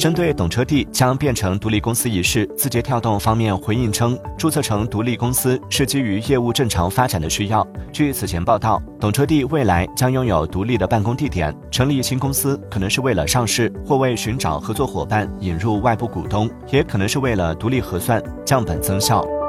针对懂车帝将变成独立公司一事字节跳动方面回应称注册成独立公司是基于业务正常发展的需要。据此前报道懂车帝未来将拥有独立的办公地点成立新公司可能是为了上市或为寻找合作伙伴引入外部股东也可能是为了独立核算降本增效。